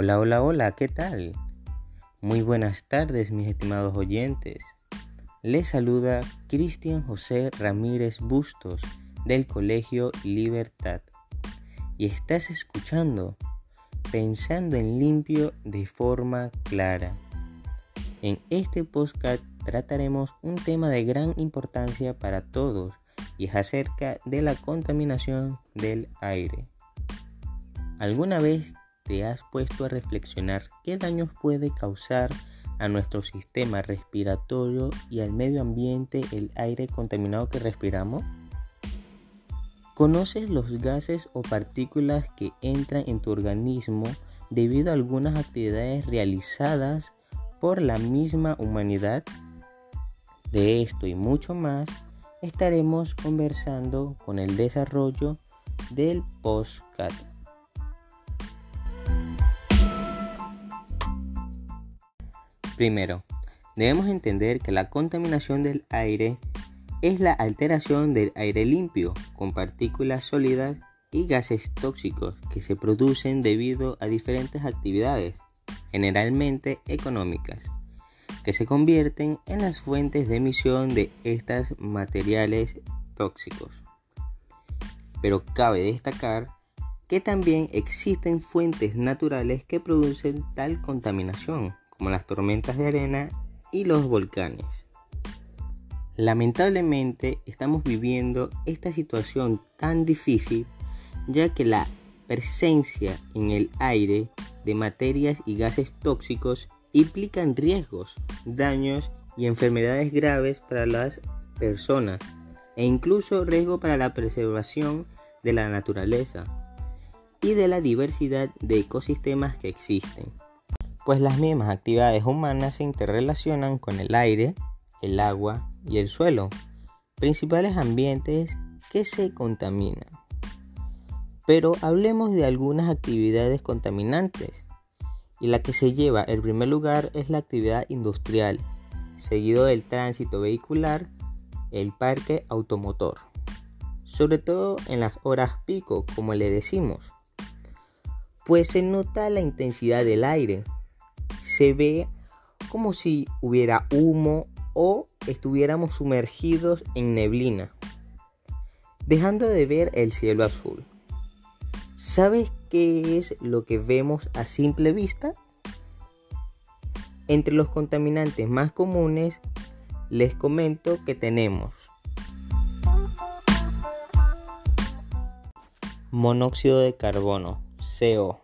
Hola, hola, hola, ¿qué tal? Muy buenas tardes, mis estimados oyentes. Les saluda Cristian José Ramírez Bustos del Colegio Libertad. Y estás escuchando Pensando en limpio de forma clara. En este podcast trataremos un tema de gran importancia para todos y es acerca de la contaminación del aire. ¿Alguna vez te has puesto a reflexionar qué daños puede causar a nuestro sistema respiratorio y al medio ambiente el aire contaminado que respiramos? ¿Conoces los gases o partículas que entran en tu organismo debido a algunas actividades realizadas por la misma humanidad? De esto y mucho más estaremos conversando con el desarrollo del postcat. Primero, debemos entender que la contaminación del aire es la alteración del aire limpio con partículas sólidas y gases tóxicos que se producen debido a diferentes actividades, generalmente económicas, que se convierten en las fuentes de emisión de estos materiales tóxicos. Pero cabe destacar que también existen fuentes naturales que producen tal contaminación, como las tormentas de arena y los volcanes. Lamentablemente estamos viviendo esta situación tan difícil ya que la presencia en el aire de materias y gases tóxicos implican riesgos, daños y enfermedades graves para las personas e incluso riesgo para la preservación de la naturaleza y de la diversidad de ecosistemas que existen pues las mismas actividades humanas se interrelacionan con el aire, el agua y el suelo, principales ambientes que se contaminan. Pero hablemos de algunas actividades contaminantes, y la que se lleva el primer lugar es la actividad industrial, seguido del tránsito vehicular, el parque automotor, sobre todo en las horas pico, como le decimos, pues se nota la intensidad del aire, se ve como si hubiera humo o estuviéramos sumergidos en neblina, dejando de ver el cielo azul. ¿Sabes qué es lo que vemos a simple vista? Entre los contaminantes más comunes les comento que tenemos monóxido de carbono, CO.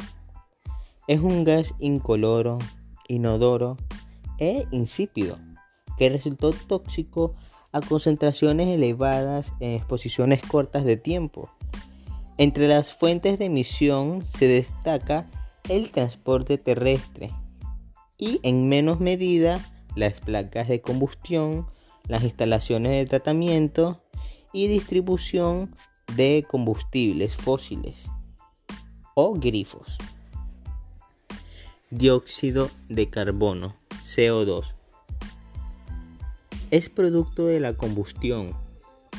Es un gas incoloro inodoro e insípido, que resultó tóxico a concentraciones elevadas en exposiciones cortas de tiempo. Entre las fuentes de emisión se destaca el transporte terrestre y en menos medida las placas de combustión, las instalaciones de tratamiento y distribución de combustibles fósiles o grifos dióxido de carbono, CO2. Es producto de la combustión.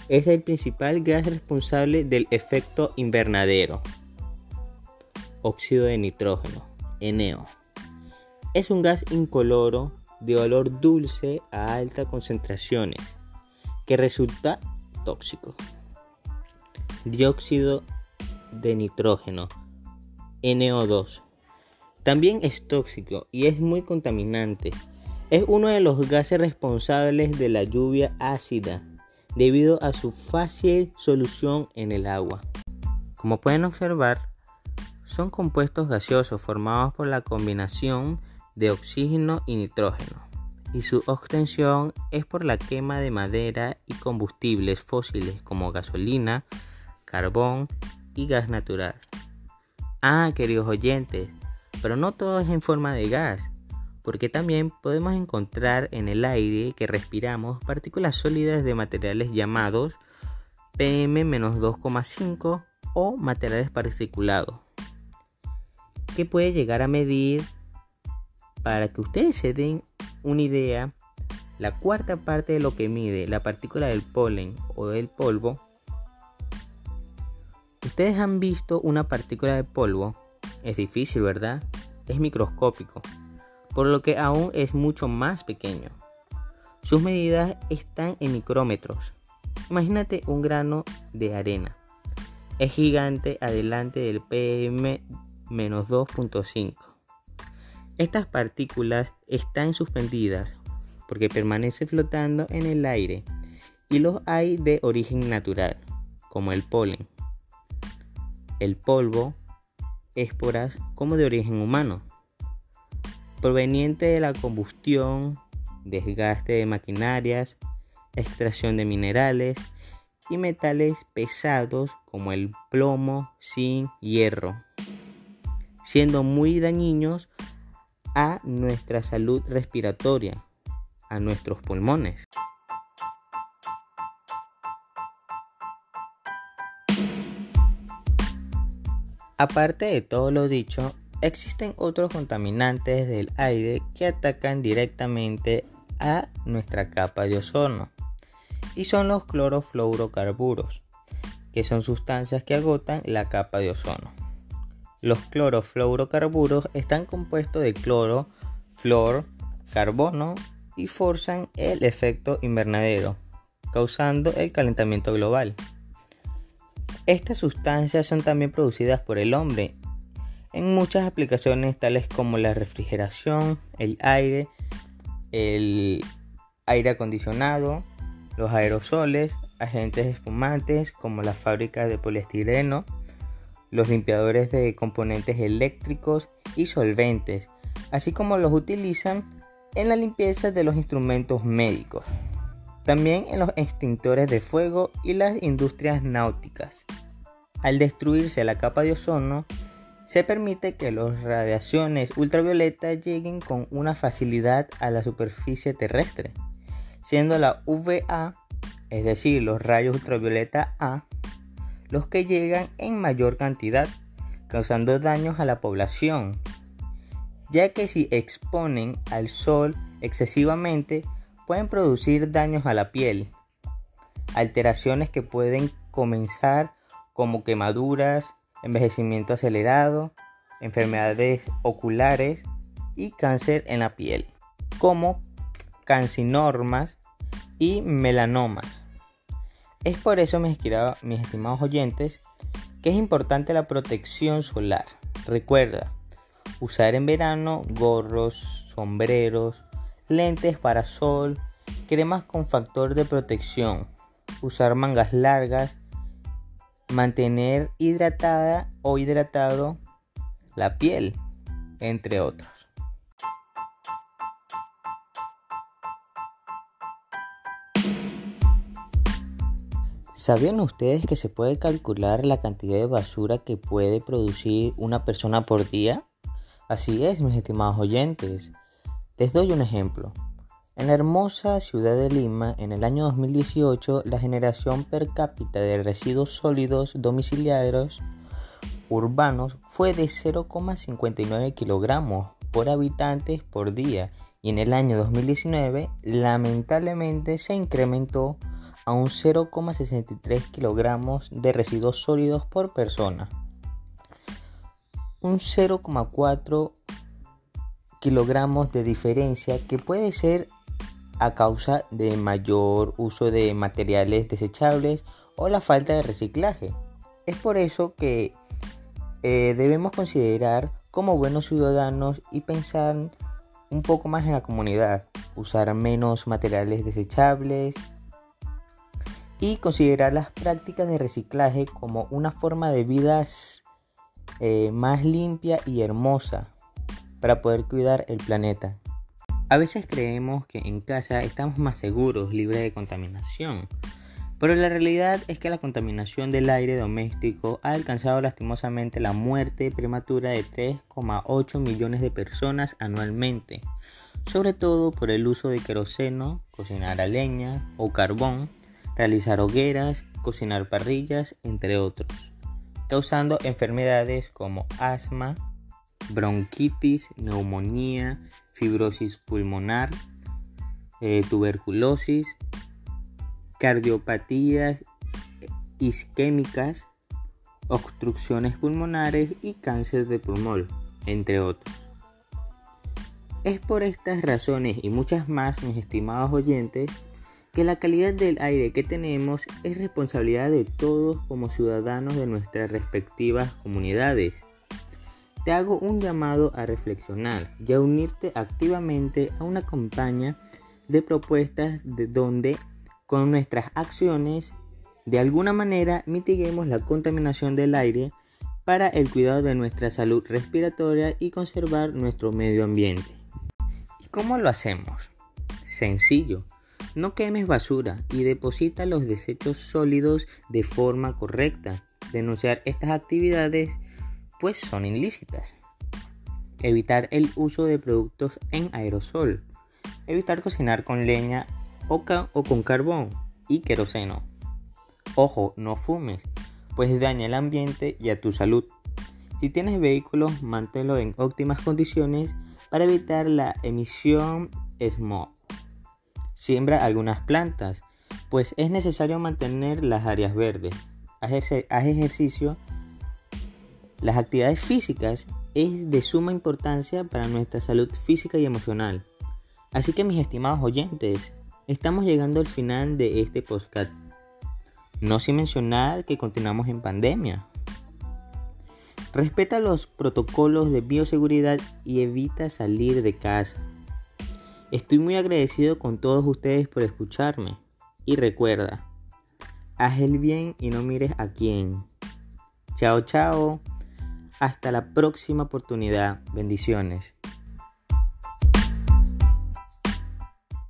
Es el principal gas responsable del efecto invernadero. Óxido de nitrógeno, NO. Es un gas incoloro de olor dulce a altas concentraciones que resulta tóxico. Dióxido de nitrógeno, NO2 también es tóxico y es muy contaminante. Es uno de los gases responsables de la lluvia ácida debido a su fácil solución en el agua. Como pueden observar, son compuestos gaseosos formados por la combinación de oxígeno y nitrógeno, y su obtención es por la quema de madera y combustibles fósiles como gasolina, carbón y gas natural. Ah, queridos oyentes, pero no todo es en forma de gas, porque también podemos encontrar en el aire que respiramos partículas sólidas de materiales llamados PM-2,5 o materiales particulados, que puede llegar a medir, para que ustedes se den una idea, la cuarta parte de lo que mide la partícula del polen o del polvo. Ustedes han visto una partícula de polvo, es difícil, ¿verdad? es microscópico, por lo que aún es mucho más pequeño. Sus medidas están en micrómetros. Imagínate un grano de arena. Es gigante adelante del PM-2.5. Estas partículas están suspendidas porque permanecen flotando en el aire y los hay de origen natural, como el polen, el polvo, esporas como de origen humano, proveniente de la combustión, desgaste de maquinarias, extracción de minerales y metales pesados como el plomo, zinc, hierro, siendo muy dañinos a nuestra salud respiratoria, a nuestros pulmones. Aparte de todo lo dicho, existen otros contaminantes del aire que atacan directamente a nuestra capa de ozono y son los clorofluorocarburos, que son sustancias que agotan la capa de ozono. Los clorofluorocarburos están compuestos de cloro, flor, carbono y forzan el efecto invernadero, causando el calentamiento global. Estas sustancias son también producidas por el hombre. En muchas aplicaciones tales como la refrigeración, el aire, el aire acondicionado, los aerosoles, agentes espumantes como la fábrica de poliestireno, los limpiadores de componentes eléctricos y solventes, así como los utilizan en la limpieza de los instrumentos médicos también en los extintores de fuego y las industrias náuticas. Al destruirse la capa de ozono, se permite que las radiaciones ultravioletas lleguen con una facilidad a la superficie terrestre, siendo la UVA, es decir, los rayos ultravioleta A, los que llegan en mayor cantidad, causando daños a la población, ya que si exponen al sol excesivamente, pueden producir daños a la piel, alteraciones que pueden comenzar como quemaduras, envejecimiento acelerado, enfermedades oculares y cáncer en la piel, como cancinormas y melanomas. Es por eso, mis, mis estimados oyentes, que es importante la protección solar. Recuerda, usar en verano gorros, sombreros, lentes para sol, cremas con factor de protección, usar mangas largas, mantener hidratada o hidratado la piel, entre otros. ¿Sabían ustedes que se puede calcular la cantidad de basura que puede producir una persona por día? Así es, mis estimados oyentes. Les doy un ejemplo. En la hermosa ciudad de Lima, en el año 2018, la generación per cápita de residuos sólidos domiciliarios urbanos fue de 0,59 kilogramos por habitantes por día y en el año 2019 lamentablemente se incrementó a un 0,63 kilogramos de residuos sólidos por persona. Un 0,4 kilogramos de diferencia que puede ser a causa de mayor uso de materiales desechables o la falta de reciclaje. Es por eso que eh, debemos considerar como buenos ciudadanos y pensar un poco más en la comunidad, usar menos materiales desechables y considerar las prácticas de reciclaje como una forma de vida eh, más limpia y hermosa para poder cuidar el planeta. A veces creemos que en casa estamos más seguros, libres de contaminación, pero la realidad es que la contaminación del aire doméstico ha alcanzado lastimosamente la muerte prematura de 3,8 millones de personas anualmente, sobre todo por el uso de queroseno, cocinar a leña o carbón, realizar hogueras, cocinar parrillas, entre otros, causando enfermedades como asma, bronquitis, neumonía, fibrosis pulmonar, eh, tuberculosis, cardiopatías isquémicas, obstrucciones pulmonares y cáncer de pulmón, entre otros. Es por estas razones y muchas más, mis estimados oyentes, que la calidad del aire que tenemos es responsabilidad de todos como ciudadanos de nuestras respectivas comunidades. Te hago un llamado a reflexionar y a unirte activamente a una campaña de propuestas de donde con nuestras acciones de alguna manera mitiguemos la contaminación del aire para el cuidado de nuestra salud respiratoria y conservar nuestro medio ambiente. ¿Y cómo lo hacemos? Sencillo. No quemes basura y deposita los desechos sólidos de forma correcta. Denunciar estas actividades pues son ilícitas. Evitar el uso de productos en aerosol. Evitar cocinar con leña o, o con carbón y queroseno. Ojo, no fumes, pues daña el ambiente y a tu salud. Si tienes vehículos, manténlo en óptimas condiciones para evitar la emisión smog. Siembra algunas plantas, pues es necesario mantener las áreas verdes. Haz, ejercicio. Las actividades físicas es de suma importancia para nuestra salud física y emocional. Así que mis estimados oyentes, estamos llegando al final de este podcast. No sin mencionar que continuamos en pandemia. Respeta los protocolos de bioseguridad y evita salir de casa. Estoy muy agradecido con todos ustedes por escucharme. Y recuerda, haz el bien y no mires a quién. Chao, chao. Hasta la próxima oportunidad. Bendiciones.